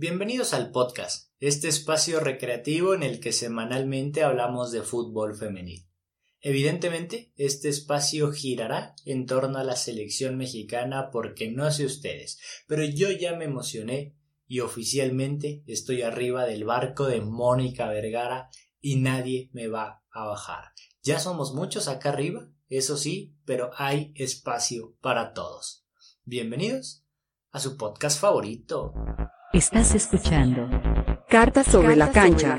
Bienvenidos al podcast, este espacio recreativo en el que semanalmente hablamos de fútbol femenil. Evidentemente, este espacio girará en torno a la selección mexicana porque no sé ustedes, pero yo ya me emocioné y oficialmente estoy arriba del barco de Mónica Vergara y nadie me va a bajar. Ya somos muchos acá arriba, eso sí, pero hay espacio para todos. Bienvenidos a su podcast favorito. Estás escuchando Cartas sobre, la, cancha,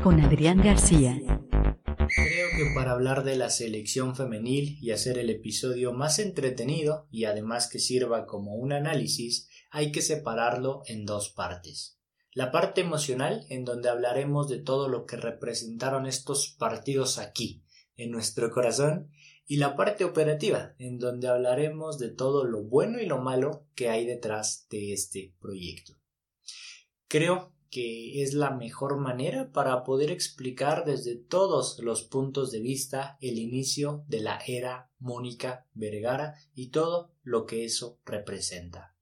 con Adrián García. Creo que para hablar de la selección femenil y hacer el episodio más entretenido y además que sirva como un análisis, hay que separarlo en dos partes. La parte emocional, en donde hablaremos de todo lo que representaron estos partidos aquí, en nuestro corazón, y la parte operativa, en donde hablaremos de todo lo bueno y lo malo que hay detrás de este proyecto. Creo que es la mejor manera para poder explicar desde todos los puntos de vista el inicio de la era Mónica Vergara y todo lo que eso representa.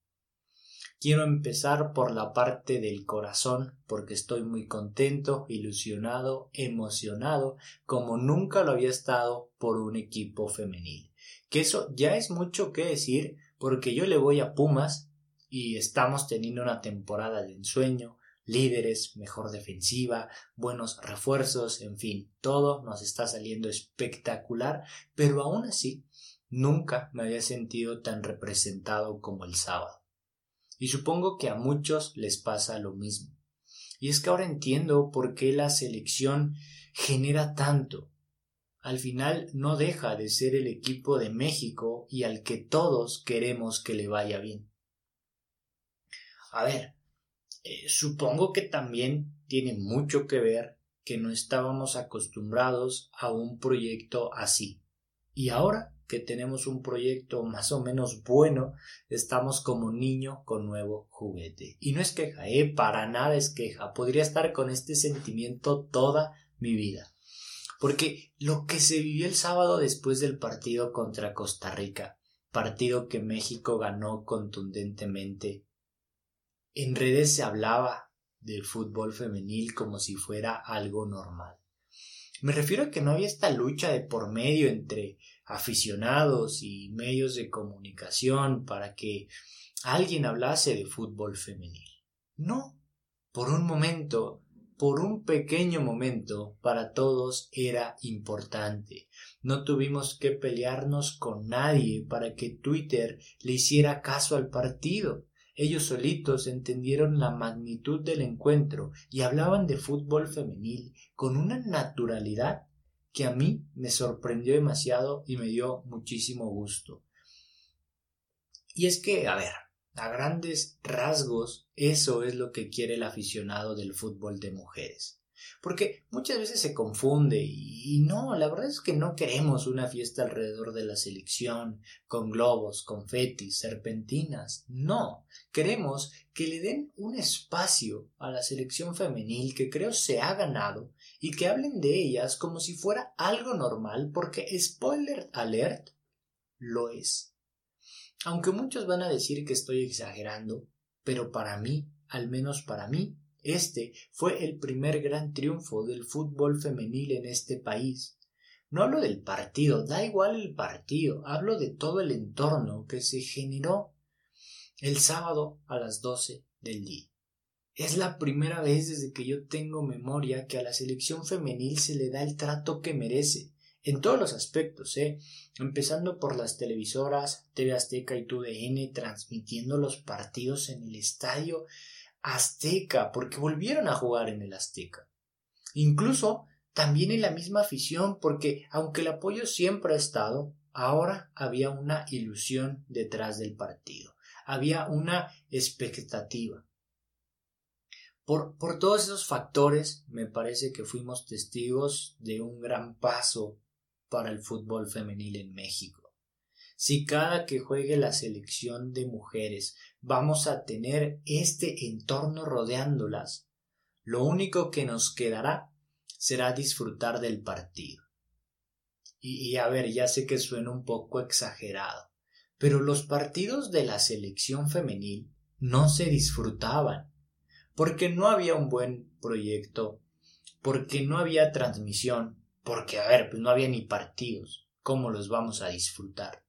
Quiero empezar por la parte del corazón porque estoy muy contento, ilusionado, emocionado como nunca lo había estado por un equipo femenil. Que eso ya es mucho que decir porque yo le voy a Pumas y estamos teniendo una temporada de ensueño, líderes, mejor defensiva, buenos refuerzos, en fin, todo nos está saliendo espectacular, pero aún así nunca me había sentido tan representado como el sábado. Y supongo que a muchos les pasa lo mismo. Y es que ahora entiendo por qué la selección genera tanto. Al final no deja de ser el equipo de México y al que todos queremos que le vaya bien. A ver, eh, supongo que también tiene mucho que ver que no estábamos acostumbrados a un proyecto así. Y ahora que tenemos un proyecto más o menos bueno, estamos como niño con nuevo juguete. Y no es queja, ¿eh? Para nada es queja. Podría estar con este sentimiento toda mi vida. Porque lo que se vivió el sábado después del partido contra Costa Rica, partido que México ganó contundentemente en redes se hablaba del fútbol femenil como si fuera algo normal. Me refiero a que no había esta lucha de por medio entre aficionados y medios de comunicación para que alguien hablase de fútbol femenil. No, por un momento, por un pequeño momento, para todos era importante. No tuvimos que pelearnos con nadie para que Twitter le hiciera caso al partido. Ellos solitos entendieron la magnitud del encuentro y hablaban de fútbol femenil con una naturalidad que a mí me sorprendió demasiado y me dio muchísimo gusto. Y es que, a ver, a grandes rasgos, eso es lo que quiere el aficionado del fútbol de mujeres. Porque muchas veces se confunde y, no, la verdad es que no queremos una fiesta alrededor de la selección, con globos, confetis, serpentinas. No, queremos que le den un espacio a la selección femenil que creo se ha ganado y que hablen de ellas como si fuera algo normal porque spoiler alert lo es. Aunque muchos van a decir que estoy exagerando, pero para mí, al menos para mí, este fue el primer gran triunfo del fútbol femenil en este país. No hablo del partido, da igual el partido, hablo de todo el entorno que se generó el sábado a las doce del día. Es la primera vez desde que yo tengo memoria que a la selección femenil se le da el trato que merece, en todos los aspectos, ¿eh? empezando por las televisoras, TV Azteca y TUDN transmitiendo los partidos en el estadio Azteca, porque volvieron a jugar en el Azteca. Incluso también en la misma afición, porque aunque el apoyo siempre ha estado, ahora había una ilusión detrás del partido, había una expectativa. Por, por, todos esos factores, me parece que fuimos testigos de un gran paso para el fútbol femenil en México. Si cada que juegue la selección de mujeres vamos a tener este entorno rodeándolas, lo único que nos quedará será disfrutar del partido. Y, a ver, ya sé que suena un poco exagerado, pero los partidos de la selección femenil no se disfrutaban, porque no había un buen proyecto, porque no había transmisión, porque, a ver, pues no había ni partidos, ¿cómo los vamos a disfrutar?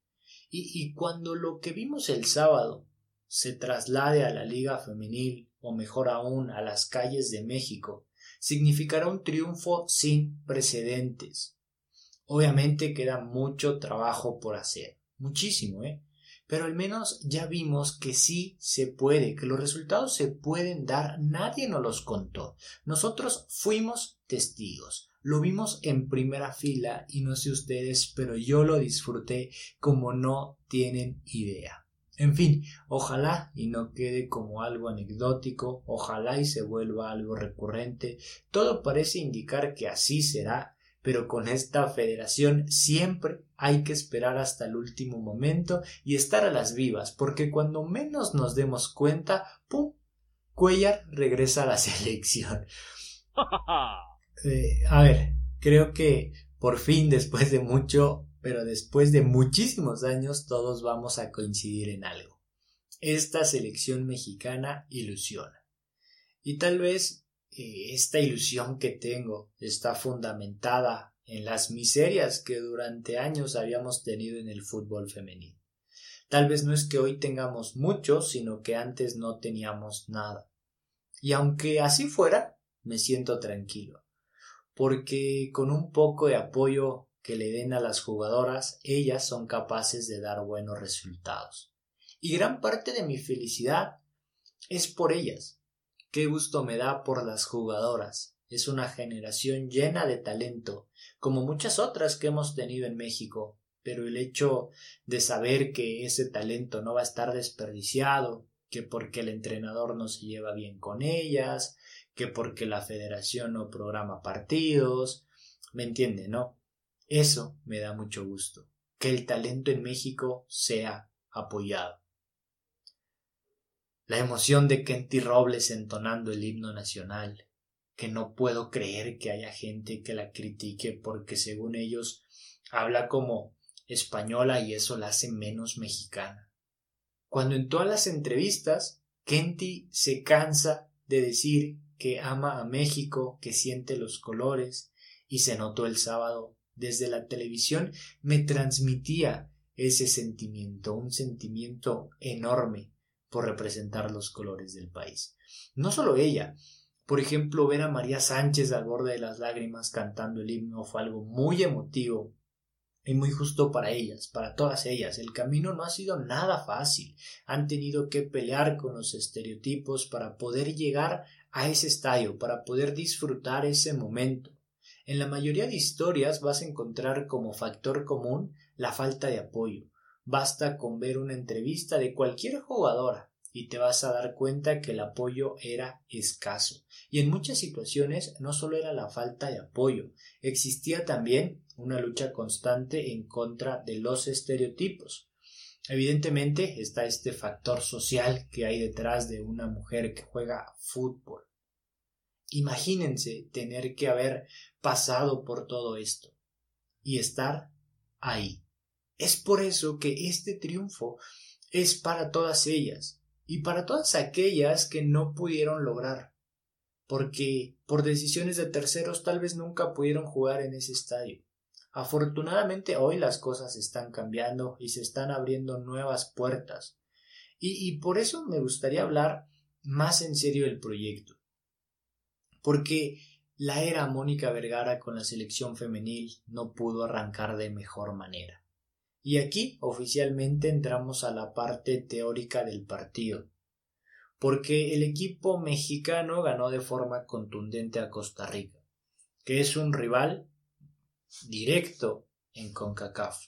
Y, y cuando lo que vimos el sábado se traslade a la liga femenil, o mejor aún a las calles de México, significará un triunfo sin precedentes. Obviamente queda mucho trabajo por hacer, muchísimo, ¿eh? Pero al menos ya vimos que sí se puede, que los resultados se pueden dar, nadie nos los contó. Nosotros fuimos testigos, lo vimos en primera fila y no sé ustedes, pero yo lo disfruté como no tienen idea. En fin, ojalá y no quede como algo anecdótico, ojalá y se vuelva algo recurrente. Todo parece indicar que así será, pero con esta federación siempre hay que esperar hasta el último momento y estar a las vivas, porque cuando menos nos demos cuenta, ¡pum! Cuellar regresa a la selección. Eh, a ver, creo que por fin, después de mucho, pero después de muchísimos años todos vamos a coincidir en algo. Esta selección mexicana ilusiona. Y tal vez esta ilusión que tengo está fundamentada en las miserias que durante años habíamos tenido en el fútbol femenino. Tal vez no es que hoy tengamos mucho, sino que antes no teníamos nada. Y aunque así fuera, me siento tranquilo, porque con un poco de apoyo que le den a las jugadoras, ellas son capaces de dar buenos resultados. Y gran parte de mi felicidad es por ellas. Qué gusto me da por las jugadoras. Es una generación llena de talento, como muchas otras que hemos tenido en México, pero el hecho de saber que ese talento no va a estar desperdiciado, que porque el entrenador no se lleva bien con ellas, que porque la federación no programa partidos, me entiende, ¿no? Eso me da mucho gusto, que el talento en México sea apoyado. La emoción de Kenty Robles entonando el himno nacional, que no puedo creer que haya gente que la critique porque según ellos habla como española y eso la hace menos mexicana. Cuando en todas las entrevistas Kenty se cansa de decir que ama a México, que siente los colores, y se notó el sábado desde la televisión me transmitía ese sentimiento, un sentimiento enorme por representar los colores del país. No solo ella, por ejemplo, ver a María Sánchez al borde de las lágrimas cantando el himno fue algo muy emotivo y muy justo para ellas, para todas ellas. El camino no ha sido nada fácil. Han tenido que pelear con los estereotipos para poder llegar a ese estadio, para poder disfrutar ese momento. En la mayoría de historias vas a encontrar como factor común la falta de apoyo. Basta con ver una entrevista de cualquier jugadora y te vas a dar cuenta que el apoyo era escaso. Y en muchas situaciones no solo era la falta de apoyo, existía también una lucha constante en contra de los estereotipos. Evidentemente está este factor social que hay detrás de una mujer que juega fútbol. Imagínense tener que haber pasado por todo esto y estar ahí. Es por eso que este triunfo es para todas ellas y para todas aquellas que no pudieron lograr, porque por decisiones de terceros tal vez nunca pudieron jugar en ese estadio. Afortunadamente hoy las cosas están cambiando y se están abriendo nuevas puertas. Y, por eso me gustaría hablar más en serio del proyecto porque la era Mónica Vergara con la selección femenil no pudo arrancar de mejor manera. Y aquí oficialmente entramos a la parte teórica del partido, porque el equipo mexicano ganó de forma contundente a Costa Rica, que es un rival directo en CONCACAF,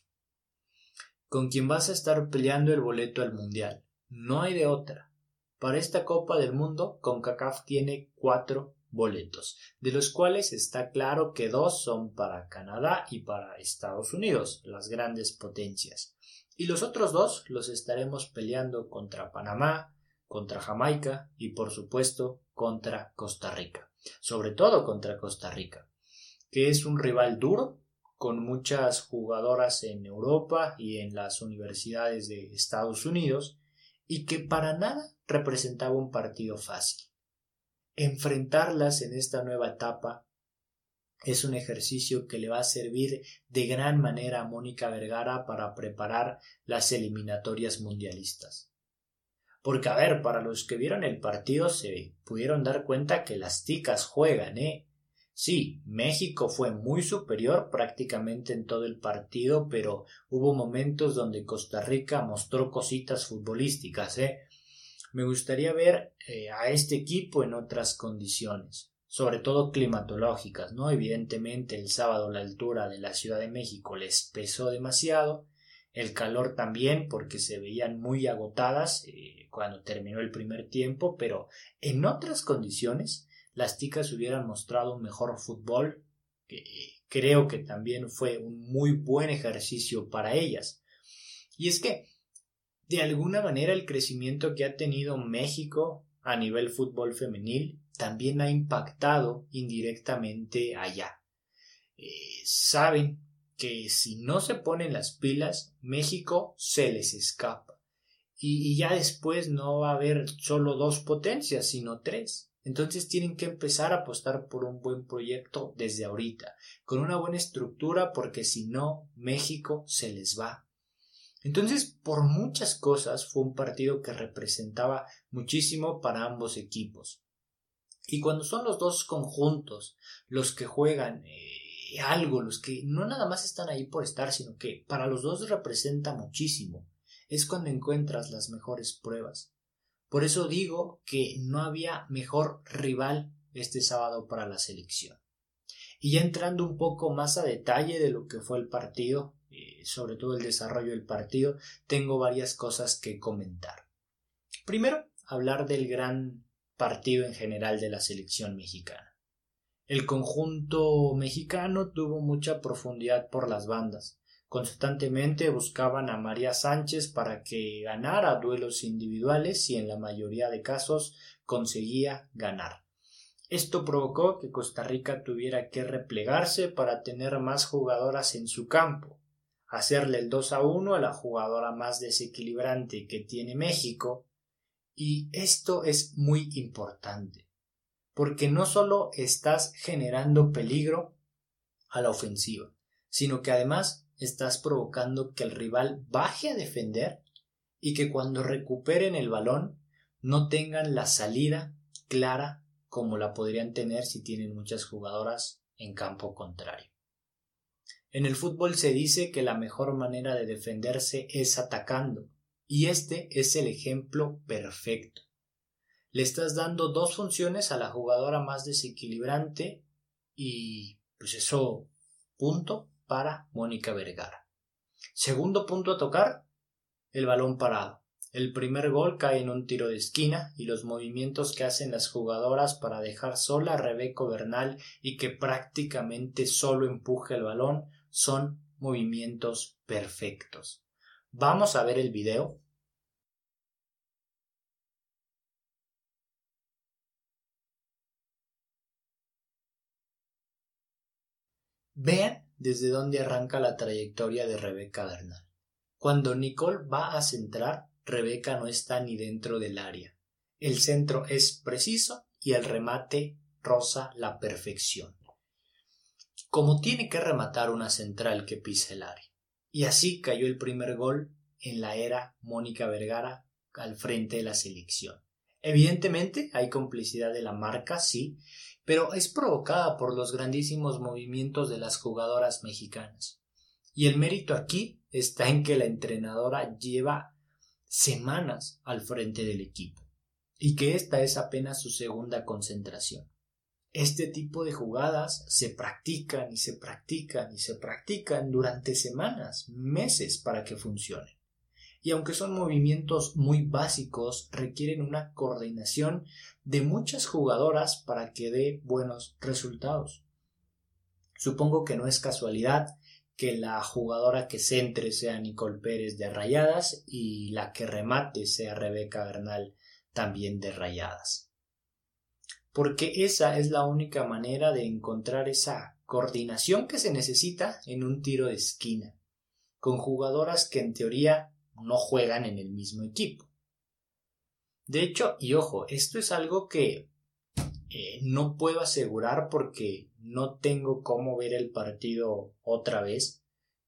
con quien vas a estar peleando el boleto al Mundial. No hay de otra. Para esta Copa del Mundo, CONCACAF tiene cuatro boletos, de los cuales está claro que dos son para Canadá y para Estados Unidos, las grandes potencias. Y los otros dos los estaremos peleando contra Panamá, contra Jamaica y por supuesto contra Costa Rica. Sobre todo contra Costa Rica, que es un rival duro, con muchas jugadoras en Europa y en las universidades de Estados Unidos, y que para nada representaba un partido fácil. Enfrentarlas en esta nueva etapa es un ejercicio que le va a servir de gran manera a Mónica Vergara para preparar las eliminatorias mundialistas. Porque, a ver, para los que vieron el partido se pudieron dar cuenta que las ticas juegan, ¿eh? Sí, México fue muy superior prácticamente en todo el partido, pero hubo momentos donde Costa Rica mostró cositas futbolísticas, ¿eh? Me gustaría ver eh, a este equipo en otras condiciones, sobre todo climatológicas, ¿no? Evidentemente el sábado la altura de la Ciudad de México les pesó demasiado, el calor también porque se veían muy agotadas eh, cuando terminó el primer tiempo, pero en otras condiciones las ticas hubieran mostrado un mejor fútbol, que creo que también fue un muy buen ejercicio para ellas. Y es que de alguna manera el crecimiento que ha tenido México a nivel fútbol femenil también ha impactado indirectamente allá. Eh, saben que si no se ponen las pilas, México se les escapa. Y, y, ya después no va a haber solo dos potencias, sino tres. Entonces tienen que empezar a apostar por un buen proyecto desde ahorita, con una buena estructura, porque si no, México se les va entonces, por muchas cosas, fue un partido que representaba muchísimo para ambos equipos. Y cuando son los dos conjuntos los que juegan eh, algo, los que no nada más están ahí por estar, sino que para los dos representa muchísimo, es cuando encuentras las mejores pruebas. Por eso digo que no había mejor rival este sábado para la selección. Y ya entrando un poco más a detalle de lo que fue el partido, sobre todo el desarrollo del partido, tengo varias cosas que comentar. Primero, hablar del gran partido en general de la selección mexicana. El conjunto mexicano tuvo mucha profundidad por las bandas. Constantemente buscaban a María Sánchez para que ganara duelos individuales y en la mayoría de casos conseguía ganar. Esto provocó que Costa Rica tuviera que replegarse para tener más jugadoras en su campo hacerle el 2 a 1 a la jugadora más desequilibrante que tiene México. Y esto es muy importante, porque no solo estás generando peligro a la ofensiva, sino que además estás provocando que el rival baje a defender y que cuando recuperen el balón no tengan la salida clara como la podrían tener si tienen muchas jugadoras en campo contrario. En el fútbol se dice que la mejor manera de defenderse es atacando, y este es el ejemplo perfecto. Le estás dando dos funciones a la jugadora más desequilibrante y pues eso punto para Mónica Vergara. Segundo punto a tocar, el balón parado. El primer gol cae en un tiro de esquina y los movimientos que hacen las jugadoras para dejar sola a Rebeco Bernal y que prácticamente solo empuje el balón son movimientos perfectos. Vamos a ver el video. Vean desde dónde arranca la trayectoria de Rebeca Bernal. Cuando Nicole va a centrar, Rebeca no está ni dentro del área. El centro es preciso y el remate roza la perfección como tiene que rematar una central que pisa el área. Y así cayó el primer gol en la era Mónica Vergara al frente de la selección. Evidentemente hay complicidad de la marca, sí, pero es provocada por los grandísimos movimientos de las jugadoras mexicanas. Y el mérito aquí está en que la entrenadora lleva semanas al frente del equipo y que esta es apenas su segunda concentración. Este tipo de jugadas se practican y se practican y se practican durante semanas, meses para que funcionen. Y aunque son movimientos muy básicos, requieren una coordinación de muchas jugadoras para que dé buenos resultados. Supongo que no es casualidad que la jugadora que centre sea Nicole Pérez de Rayadas y la que remate sea Rebeca Bernal también de Rayadas porque esa es la única manera de encontrar esa coordinación que se necesita en un tiro de esquina, con jugadoras que en teoría no juegan en el mismo equipo. De hecho, y ojo, esto es algo que eh, no puedo asegurar porque no tengo cómo ver el partido otra vez,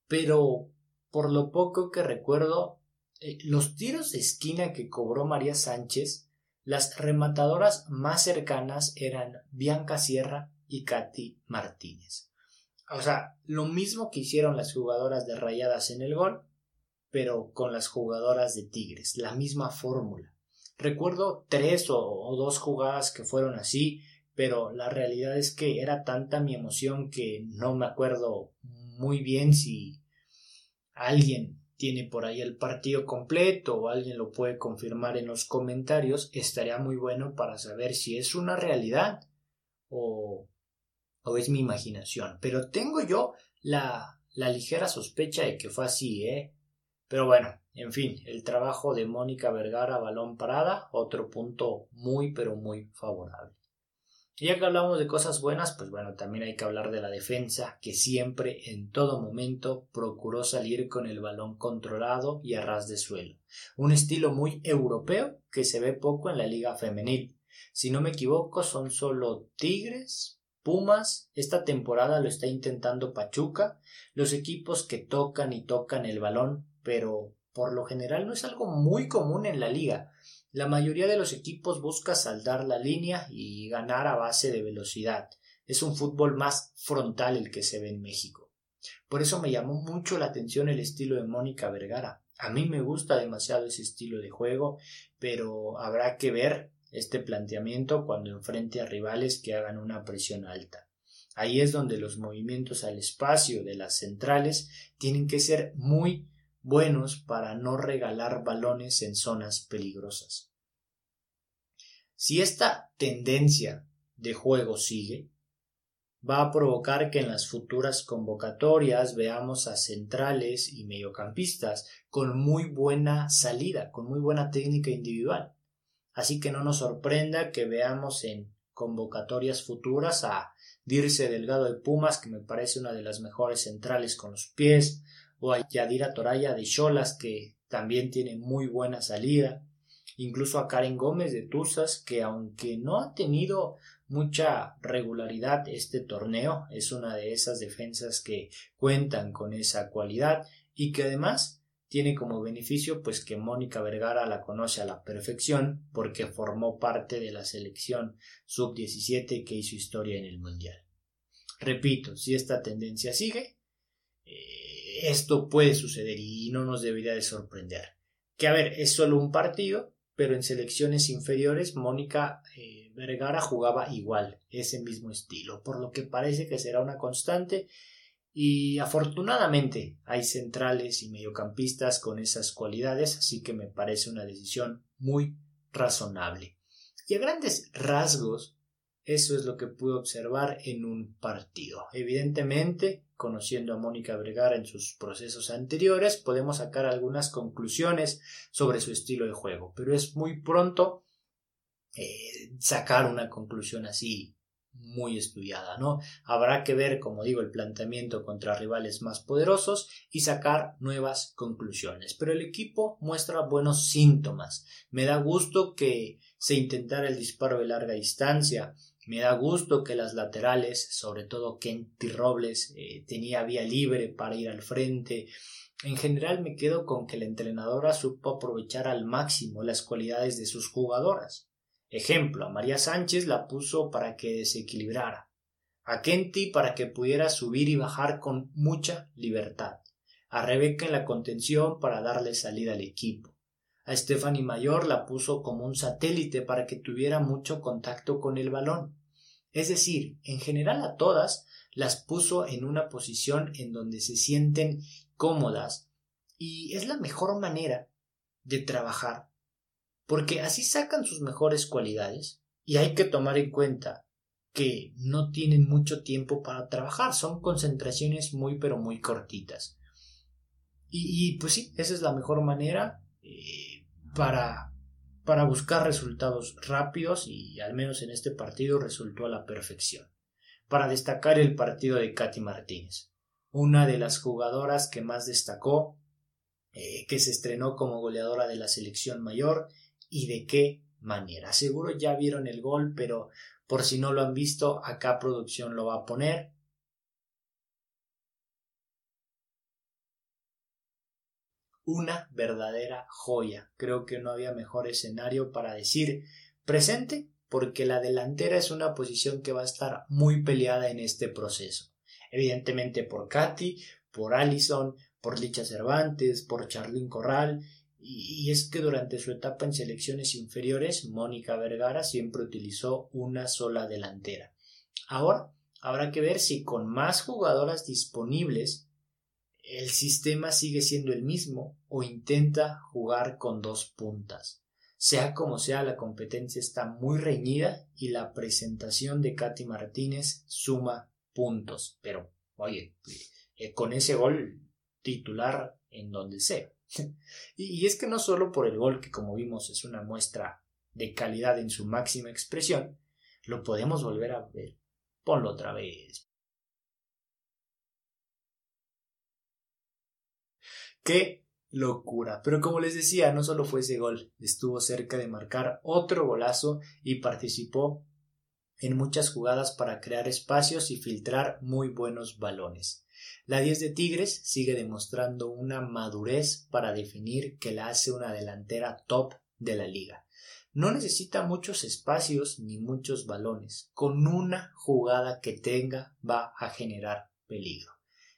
pero por lo poco que recuerdo, eh, los tiros de esquina que cobró María Sánchez, las rematadoras más cercanas eran Bianca Sierra y Katy Martínez. O sea, lo mismo que hicieron las jugadoras de Rayadas en el gol, pero con las jugadoras de Tigres, la misma fórmula. Recuerdo tres o, dos jugadas que fueron así, pero la realidad es que era tanta mi emoción que no me acuerdo muy bien si alguien tiene por ahí el partido completo o alguien lo puede confirmar en los comentarios, estaría muy bueno para saber si es una realidad o, o es mi imaginación. Pero tengo yo la, la ligera sospecha de que fue así, ¿eh? Pero bueno, en fin, el trabajo de Mónica Vergara, balón parada, otro punto muy pero muy favorable. Y ya que hablamos de cosas buenas, pues bueno, también hay que hablar de la defensa, que siempre, en todo momento, procuró salir con el balón controlado y a ras de suelo. Un estilo muy europeo que se ve poco en la liga femenil. Si no me equivoco, son solo Tigres, Pumas, esta temporada lo está intentando Pachuca, los equipos que tocan y tocan el balón, pero por lo general no es algo muy común en la liga. La mayoría de los equipos busca saldar la línea y ganar a base de velocidad. Es un fútbol más frontal el que se ve en México. Por eso me llamó mucho la atención el estilo de Mónica Vergara. A mí me gusta demasiado ese estilo de juego, pero habrá que ver este planteamiento cuando enfrente a rivales que hagan una presión alta. Ahí es donde los movimientos al espacio de las centrales tienen que ser muy buenos para no regalar balones en zonas peligrosas. Si esta tendencia de juego sigue, va a provocar que en las futuras convocatorias veamos a centrales y mediocampistas con muy buena salida, con muy buena técnica individual. Así que no nos sorprenda que veamos en convocatorias futuras a Dirce Delgado de Pumas, que me parece una de las mejores centrales con los pies, o a Yadira Toraya de Cholas, que también tiene muy buena salida, incluso a Karen Gómez de Tuzas, que aunque no ha tenido mucha regularidad este torneo, es una de esas defensas que cuentan con esa cualidad y que además tiene como beneficio pues que Mónica Vergara la conoce a la perfección porque formó parte de la selección sub-17 que hizo historia en el Mundial. Repito, si esta tendencia sigue, eh, esto puede suceder y no nos debería de sorprender. Que a ver, es solo un partido, pero en selecciones inferiores Mónica eh, Vergara jugaba igual, ese mismo estilo, por lo que parece que será una constante y afortunadamente hay centrales y mediocampistas con esas cualidades, así que me parece una decisión muy razonable. Y a grandes rasgos, eso es lo que pude observar en un partido. Evidentemente, conociendo a Mónica Vergara en sus procesos anteriores, podemos sacar algunas conclusiones sobre su estilo de juego, pero es muy pronto eh, sacar una conclusión así muy estudiada, ¿no? Habrá que ver, como digo, el planteamiento contra rivales más poderosos y sacar nuevas conclusiones. Pero el equipo muestra buenos síntomas. Me da gusto que se intentara el disparo de larga distancia, me da gusto que las laterales, sobre todo Kenty Robles, eh, tenía vía libre para ir al frente. En general me quedo con que la entrenadora supo aprovechar al máximo las cualidades de sus jugadoras. Ejemplo, a María Sánchez la puso para que desequilibrara, a Kenty para que pudiera subir y bajar con mucha libertad, a Rebeca en la contención para darle salida al equipo, a Stephanie Mayor la puso como un satélite para que tuviera mucho contacto con el balón. Es decir, en general a todas las puso en una posición en donde se sienten cómodas y es la mejor manera de trabajar porque así sacan sus mejores cualidades y hay que tomar en cuenta que no tienen mucho tiempo para trabajar, son concentraciones muy pero muy cortitas. Y, pues sí, esa es la mejor manera. Eh, para, para buscar resultados rápidos y al menos en este partido resultó a la perfección. Para destacar el partido de Katy Martínez, una de las jugadoras que más destacó, eh, que se estrenó como goleadora de la selección mayor y de qué manera. Seguro ya vieron el gol, pero por si no lo han visto, acá producción lo va a poner. Una verdadera joya. Creo que no había mejor escenario para decir presente, porque la delantera es una posición que va a estar muy peleada en este proceso. Evidentemente por Katy, por Allison, por Licha Cervantes, por Charlyn Corral y, es que durante su etapa en selecciones inferiores, Mónica Vergara siempre utilizó una sola delantera. Ahora habrá que ver si con más jugadoras disponibles el sistema sigue siendo el mismo o intenta jugar con dos puntas. Sea como sea, la competencia está muy reñida y la presentación de Katy Martínez suma puntos. Pero, oye, eh, con ese gol titular en donde sea. y, es que no solo por el gol, que como vimos es una muestra de calidad en su máxima expresión, lo podemos volver a ver. Ponlo otra vez. ¡Qué locura! Pero como les decía, no solo fue ese gol, estuvo cerca de marcar otro golazo y participó en muchas jugadas para crear espacios y filtrar muy buenos balones. La 10 de Tigres sigue demostrando una madurez para definir que la hace una delantera top de la liga. No necesita muchos espacios ni muchos balones. Con una jugada que tenga va a generar peligro.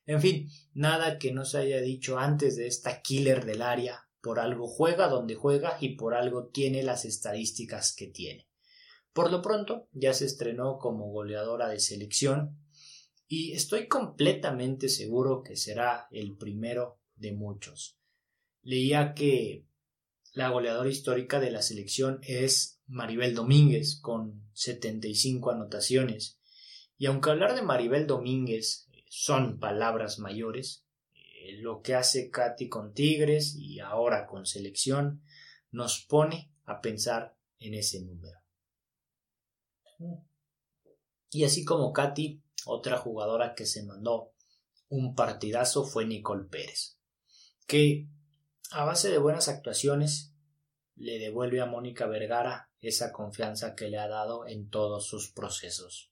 En fin, nada que no se haya dicho antes de esta killer del área. Por algo juega donde juega y por algo tiene las estadísticas que tiene. Por lo pronto, ya se estrenó como goleadora de selección y estoy completamente seguro que será el primero de muchos. Leía que la goleadora histórica de la selección es Maribel Domínguez con 75 anotaciones. Y aunque hablar de Maribel Domínguez son palabras mayores, eh, lo que hace Katy con Tigres y ahora con selección nos pone a pensar en ese número. Y así como Katy otra jugadora que se mandó un partidazo fue Nicole Pérez, que a base de buenas actuaciones le devuelve a Mónica Vergara esa confianza que le ha dado en todos sus procesos.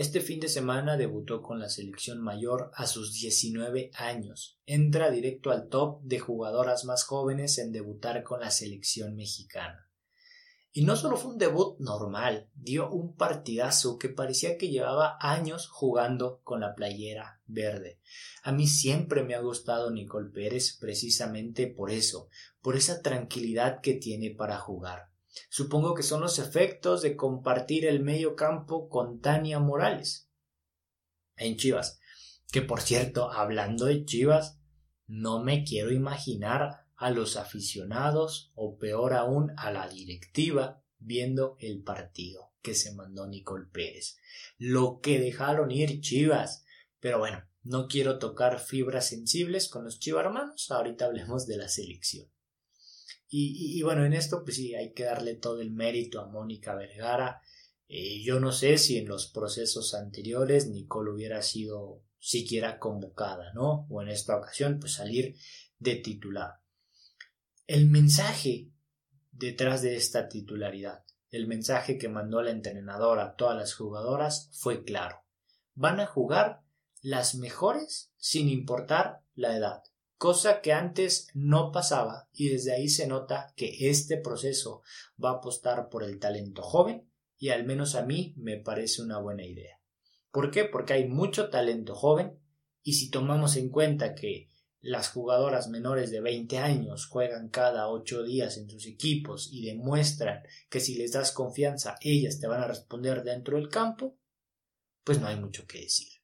Este fin de semana debutó con la selección mayor a sus 19 años. Entra directo al top de jugadoras más jóvenes en debutar con la selección mexicana. Y no solo fue un debut normal, dio un partidazo que parecía que llevaba años jugando con la playera verde. A mí siempre me ha gustado Nicole Pérez precisamente por eso, por esa tranquilidad que tiene para jugar. Supongo que son los efectos de compartir el medio campo con Tania Morales en Chivas. Que por cierto, hablando de Chivas, no me quiero imaginar a los aficionados o peor aún a la directiva viendo el partido que se mandó Nicole Pérez. Lo que dejaron ir Chivas. Pero bueno, no quiero tocar fibras sensibles con los hermanos. ahorita hablemos de la selección. Y, bueno, en esto pues sí, hay que darle todo el mérito a Mónica Vergara. Eh, yo no sé si en los procesos anteriores Nicole hubiera sido siquiera convocada, ¿no? O en esta ocasión pues salir de titular. El mensaje detrás de esta titularidad, el mensaje que mandó la entrenadora a todas las jugadoras fue claro. Van a jugar las mejores sin importar la edad, cosa que antes no pasaba y desde ahí se nota que este proceso va a apostar por el talento joven y al menos a mí me parece una buena idea. ¿Por qué? Porque hay mucho talento joven y si tomamos en cuenta que las jugadoras menores de 20 años juegan cada 8 días en sus equipos y demuestran que si les das confianza ellas te van a responder dentro del campo, pues no hay mucho que decir.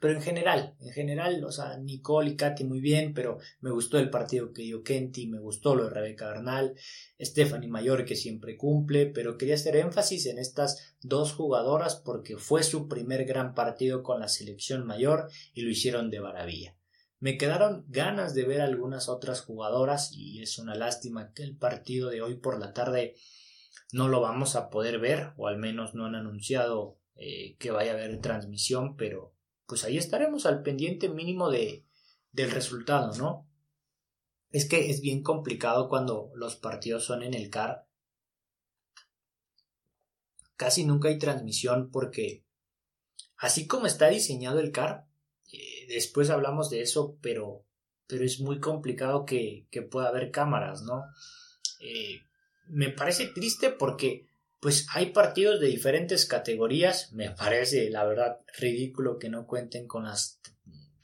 Pero en general, en general, o sea, Nicole y Katy muy bien, pero me gustó el partido que dio Kenty, me gustó lo de Rebeca Bernal, Stephanie Mayor que siempre cumple, pero quería hacer énfasis en estas dos jugadoras porque fue su primer gran partido con la selección mayor y lo hicieron de maravilla. Me quedaron ganas de ver algunas otras jugadoras y es una lástima que el partido de hoy por la tarde no lo vamos a poder ver o al menos no han anunciado eh, que vaya a haber transmisión, pero pues ahí estaremos al pendiente mínimo de, del resultado, ¿no? Es que es bien complicado cuando los partidos son en el CAR. Casi nunca hay transmisión porque así como está diseñado el CAR, eh, después hablamos de eso, pero, pero es muy complicado que, que pueda haber cámaras, ¿no? Eh, me parece triste porque pues hay partidos de diferentes categorías. Me parece, la verdad, ridículo que no cuenten con las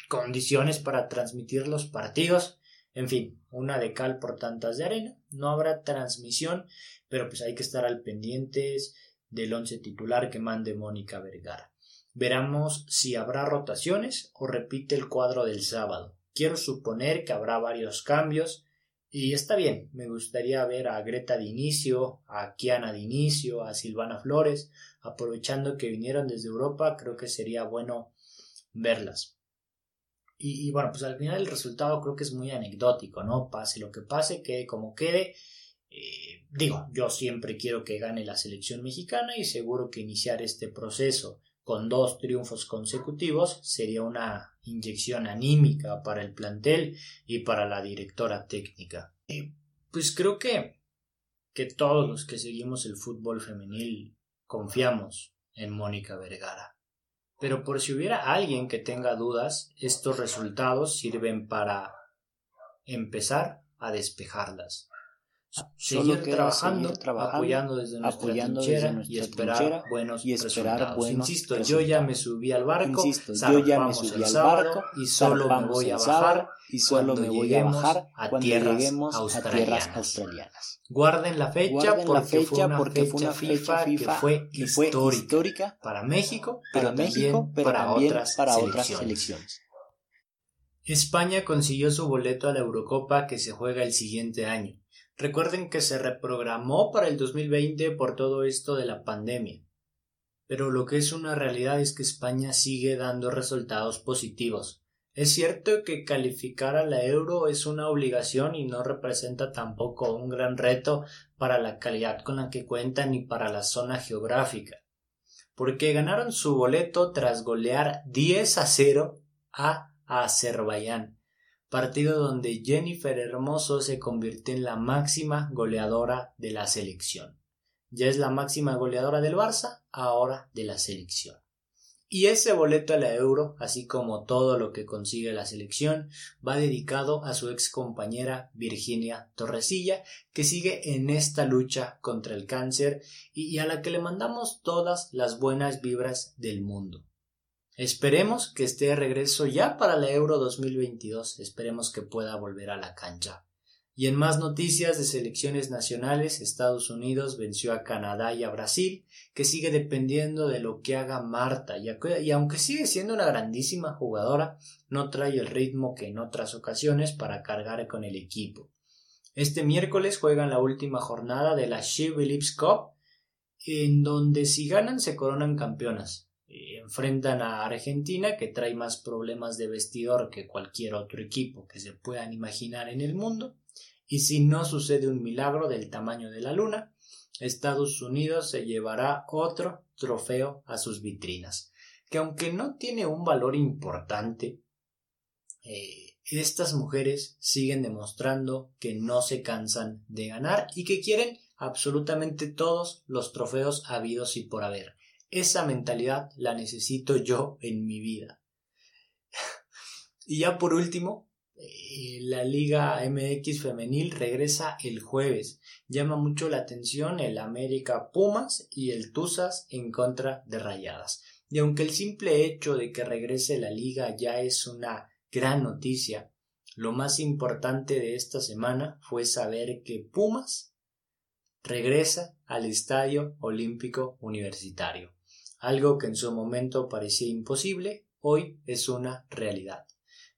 condiciones para transmitir los partidos. En fin, una de cal por tantas de arena. No habrá transmisión, pero pues hay que estar al pendientes del once titular que mande Mónica Vergara. Veremos si habrá rotaciones o repite el cuadro del sábado. Quiero suponer que habrá varios cambios y está bien, me gustaría ver a Greta de inicio, a Kiana de inicio, a Silvana Flores, aprovechando que vinieron desde Europa, creo que sería bueno verlas. Y, bueno, pues al final el resultado creo que es muy anecdótico, ¿no? Pase lo que pase, quede como quede. Eh, digo, yo siempre quiero que gane la selección mexicana y seguro que iniciar este proceso con dos triunfos consecutivos sería una inyección anímica para el plantel y para la directora técnica. pues creo que, que todos los que seguimos el fútbol femenil confiamos en Mónica Vergara. Pero por si hubiera alguien que tenga dudas, estos resultados sirven para empezar a despejarlas seguir trabajando, apoyando desde nuestra trinchera y esperar buenos resultados. Insisto, yo ya me subí al barco, yo ya me subí al barco y solo me voy a bajar y solo me voy a bajar a tierras, australianas. Guarden la fecha, porque, fue una fecha FIFA, que fue histórica, para México, pero, también, para, otras, selecciones. España consiguió su boleto a la Eurocopa que se juega el siguiente año. Recuerden que se reprogramó para el 2020 por todo esto de la pandemia. Pero lo que es una realidad es que España sigue dando resultados positivos. Es cierto que calificar a la euro es una obligación y no representa tampoco un gran reto para la calidad con la que cuentan ni para la zona geográfica, porque ganaron su boleto tras golear 10 a 0 a Azerbaiyán partido donde Jennifer Hermoso se convirtió en la máxima goleadora de la selección. Ya es la máxima goleadora del Barça, ahora de la selección. Y ese boleto a la Euro, así como todo lo que consigue la selección, va dedicado a su ex compañera Virginia Torresilla, que sigue en esta lucha contra el cáncer y a la que le mandamos todas las buenas vibras del mundo. Esperemos que esté de regreso ya para la Euro 2022. Esperemos que pueda volver a la cancha. Y en más noticias de selecciones nacionales, Estados Unidos venció a Canadá y a Brasil, que sigue dependiendo de lo que haga Marta, y, aunque sigue siendo una grandísima jugadora, no trae el ritmo que en otras ocasiones para cargar con el equipo. Este miércoles juegan la última jornada de la She Cup, en donde si ganan se coronan campeonas. Eh, enfrentan a Argentina que trae más problemas de vestidor que cualquier otro equipo que se puedan imaginar en el mundo. Y si no sucede un milagro del tamaño de la luna Estados Unidos se llevará otro trofeo a sus vitrinas que aunque no tiene un valor importante eh, estas mujeres siguen demostrando que no se cansan de ganar y que quieren absolutamente todos los trofeos habidos y por haber esa mentalidad la necesito yo en mi vida. y ya por último, eh, la Liga MX femenil regresa el jueves. Llama mucho la atención el América Pumas y el Tuzas en contra de Rayadas. Y aunque el simple hecho de que regrese la liga ya es una gran noticia, lo más importante de esta semana fue saber que Pumas regresa al Estadio Olímpico Universitario. Algo que en su momento parecía imposible, hoy es una realidad.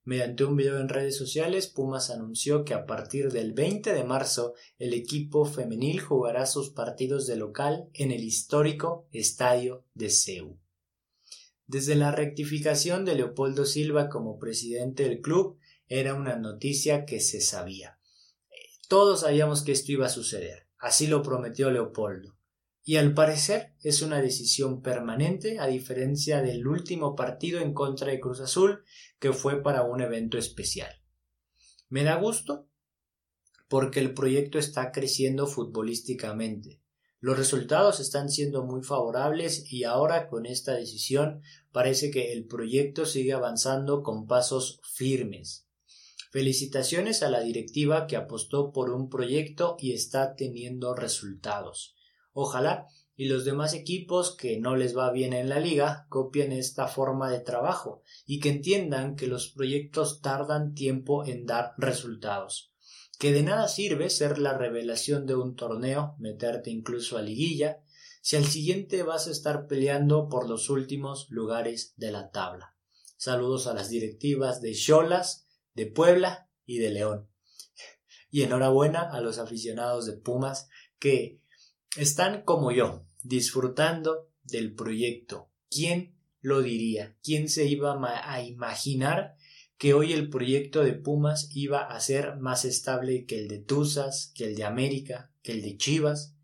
Mediante un video en redes sociales, Pumas anunció que a partir del 20 de marzo el equipo femenil jugará sus partidos de local en el histórico Estadio de CEU. Desde la rectificación de Leopoldo Silva como presidente del club, era una noticia que se sabía. Todos sabíamos que esto iba a suceder. Así lo prometió Leopoldo y al parecer es una decisión permanente a diferencia del último partido en contra de Cruz Azul que fue para un evento especial. Me da gusto porque el proyecto está creciendo futbolísticamente. Los resultados están siendo muy favorables y ahora con esta decisión parece que el proyecto sigue avanzando con pasos firmes. Felicitaciones a la directiva que apostó por un proyecto y está teniendo resultados. Ojalá y los demás equipos que no les va bien en la liga copien esta forma de trabajo y que entiendan que los proyectos tardan tiempo en dar resultados que de nada sirve ser la revelación de un torneo, meterte incluso a liguilla, si al siguiente vas a estar peleando por los últimos lugares de la tabla. Saludos a las directivas de Cholas, de Puebla y de León. Y enhorabuena a los aficionados de Pumas que están como yo, disfrutando del proyecto. ¿Quién lo diría? ¿Quién se iba a imaginar que hoy el proyecto de Pumas iba a ser más estable que el de Tuzas, que el de América, que el de Chivas.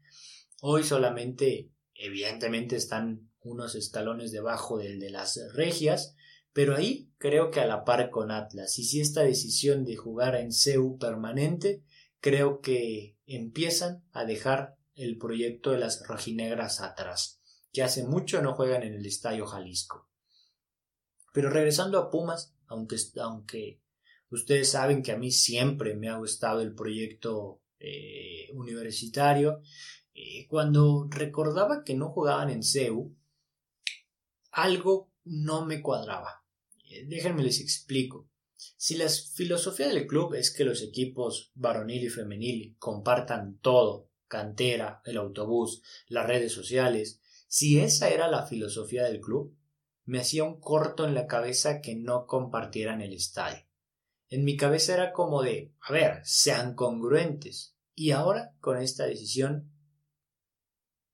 Hoy solamente, evidentemente, están unos escalones debajo del de las Regias, pero ahí creo que a la par con Atlas. Y si esta decisión de jugar en CEU permanente, creo que empiezan a dejar el proyecto de las rojinegras atrás, que hace mucho no juegan en el Estadio Jalisco. Pero regresando a Pumas, aunque, ustedes saben que a mí siempre me ha gustado el proyecto eh, universitario, eh, cuando recordaba que no jugaban en CEU, algo no me cuadraba. Eh, déjenme les explico. Si la filosofía del club es que los equipos varonil y femenil compartan todo, cantera, el autobús, las redes sociales, si esa era la filosofía del club, me hacía un corto en la cabeza que no compartieran el estadio. En mi cabeza era como de, a ver, sean congruentes. Y ahora, con esta decisión,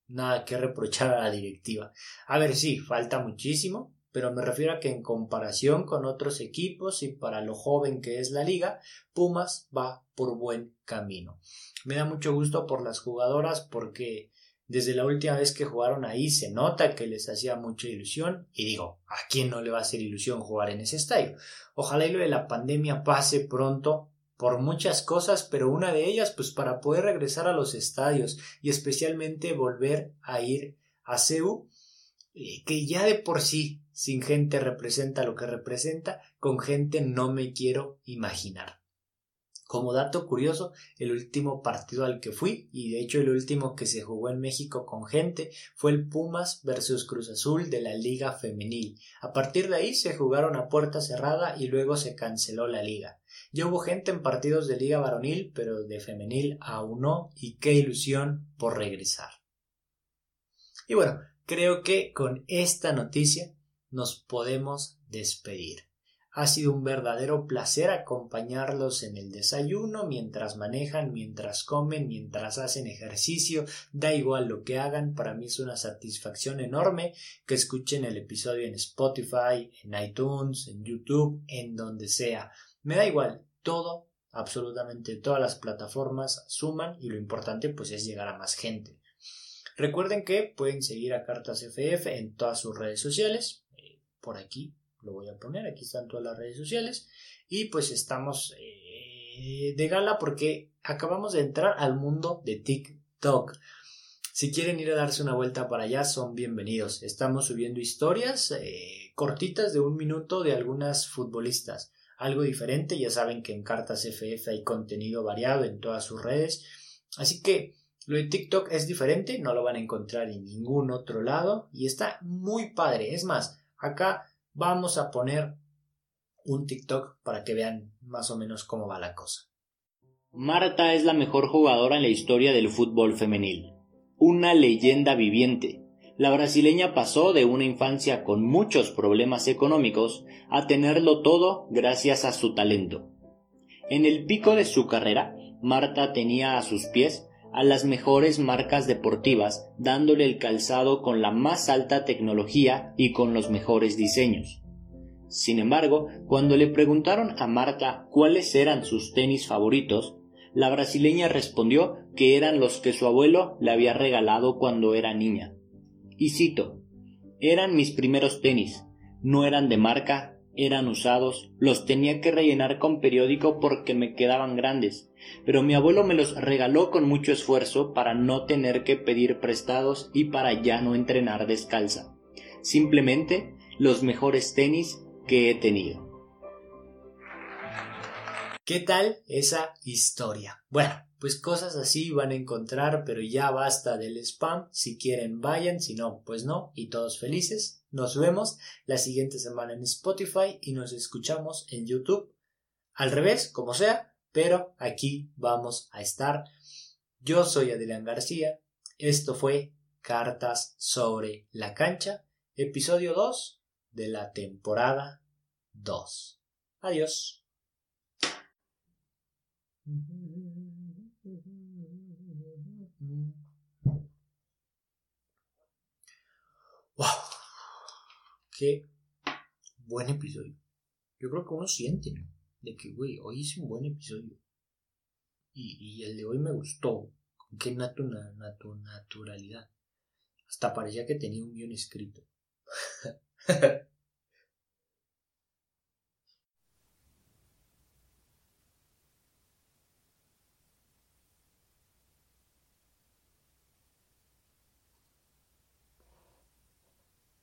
nada que reprochar a la directiva. A ver, sí, falta muchísimo, pero me refiero a que en comparación con otros equipos y para lo joven que es la liga, Pumas va por buen camino. Me da mucho gusto por las jugadoras porque desde la última vez que jugaron ahí se nota que les hacía mucha ilusión y digo, ¿a quién no le va a hacer ilusión jugar en ese estadio? Ojalá y lo de la pandemia pase pronto por muchas cosas, pero una de ellas pues para poder regresar a los estadios y especialmente volver a ir a CEU, eh, que ya de por sí sin gente representa lo que representa, con gente no me quiero imaginar. Como dato curioso, el último partido al que fui, y de hecho el último que se jugó en México con gente, fue el Pumas versus Cruz Azul de la Liga Femenil. A partir de ahí se jugaron a puerta cerrada y luego se canceló la liga. Ya hubo gente en partidos de Liga Varonil, pero de Femenil aún no, y qué ilusión por regresar. Y bueno, creo que con esta noticia nos podemos despedir. Ha sido un verdadero placer acompañarlos en el desayuno, mientras manejan, mientras comen, mientras hacen ejercicio, da igual lo que hagan, para mí es una satisfacción enorme que escuchen el episodio en Spotify, en iTunes, en YouTube, en donde sea. Me da igual, todo, absolutamente todas las plataformas suman y lo importante pues es llegar a más gente. Recuerden que pueden seguir a Cartas FF en todas sus redes sociales, por aquí lo voy a poner, aquí están todas las redes sociales y pues estamos eh, de gala porque acabamos de entrar al mundo de TikTok. Si quieren ir a darse una vuelta para allá, son bienvenidos. Estamos subiendo historias eh, cortitas de un minuto de algunas futbolistas. Algo diferente, ya saben que en Cartas FF hay contenido variado en todas sus redes. Así que lo de TikTok es diferente, no lo van a encontrar en ningún otro lado y está muy padre. Es más, acá vamos a poner un TikTok para que vean más o menos cómo va la cosa. Marta es la mejor jugadora en la historia del fútbol femenil, una leyenda viviente. La brasileña pasó de una infancia con muchos problemas económicos a tenerlo todo gracias a su talento. En el pico de su carrera, Marta tenía a sus pies a las mejores marcas deportivas, dándole el calzado con la más alta tecnología y con los mejores diseños. Sin embargo, cuando le preguntaron a Marta cuáles eran sus tenis favoritos, la brasileña respondió que eran los que su abuelo le había regalado cuando era niña. Y cito, eran mis primeros tenis, no eran de marca, eran usados, los tenía que rellenar con periódico porque me quedaban grandes, pero mi abuelo me los regaló con mucho esfuerzo para no tener que pedir prestados y para ya no entrenar descalza. Simplemente los mejores tenis que he tenido. ¿Qué tal esa historia? Bueno, pues cosas así van a encontrar, pero ya basta del spam. Si quieren, vayan, si no, pues no, y todos felices. Nos vemos la siguiente semana en Spotify y nos escuchamos en YouTube. Al revés, como sea, pero aquí vamos a estar. Yo soy Adrián García. Esto fue Cartas sobre la cancha, episodio 2 de la temporada 2. Adiós. Qué buen episodio. Yo creo que uno siente, ¿no? De que, güey, hoy hice un buen episodio. Y, el de hoy me gustó. Con qué natu, naturalidad. Hasta parecía que tenía un guion escrito.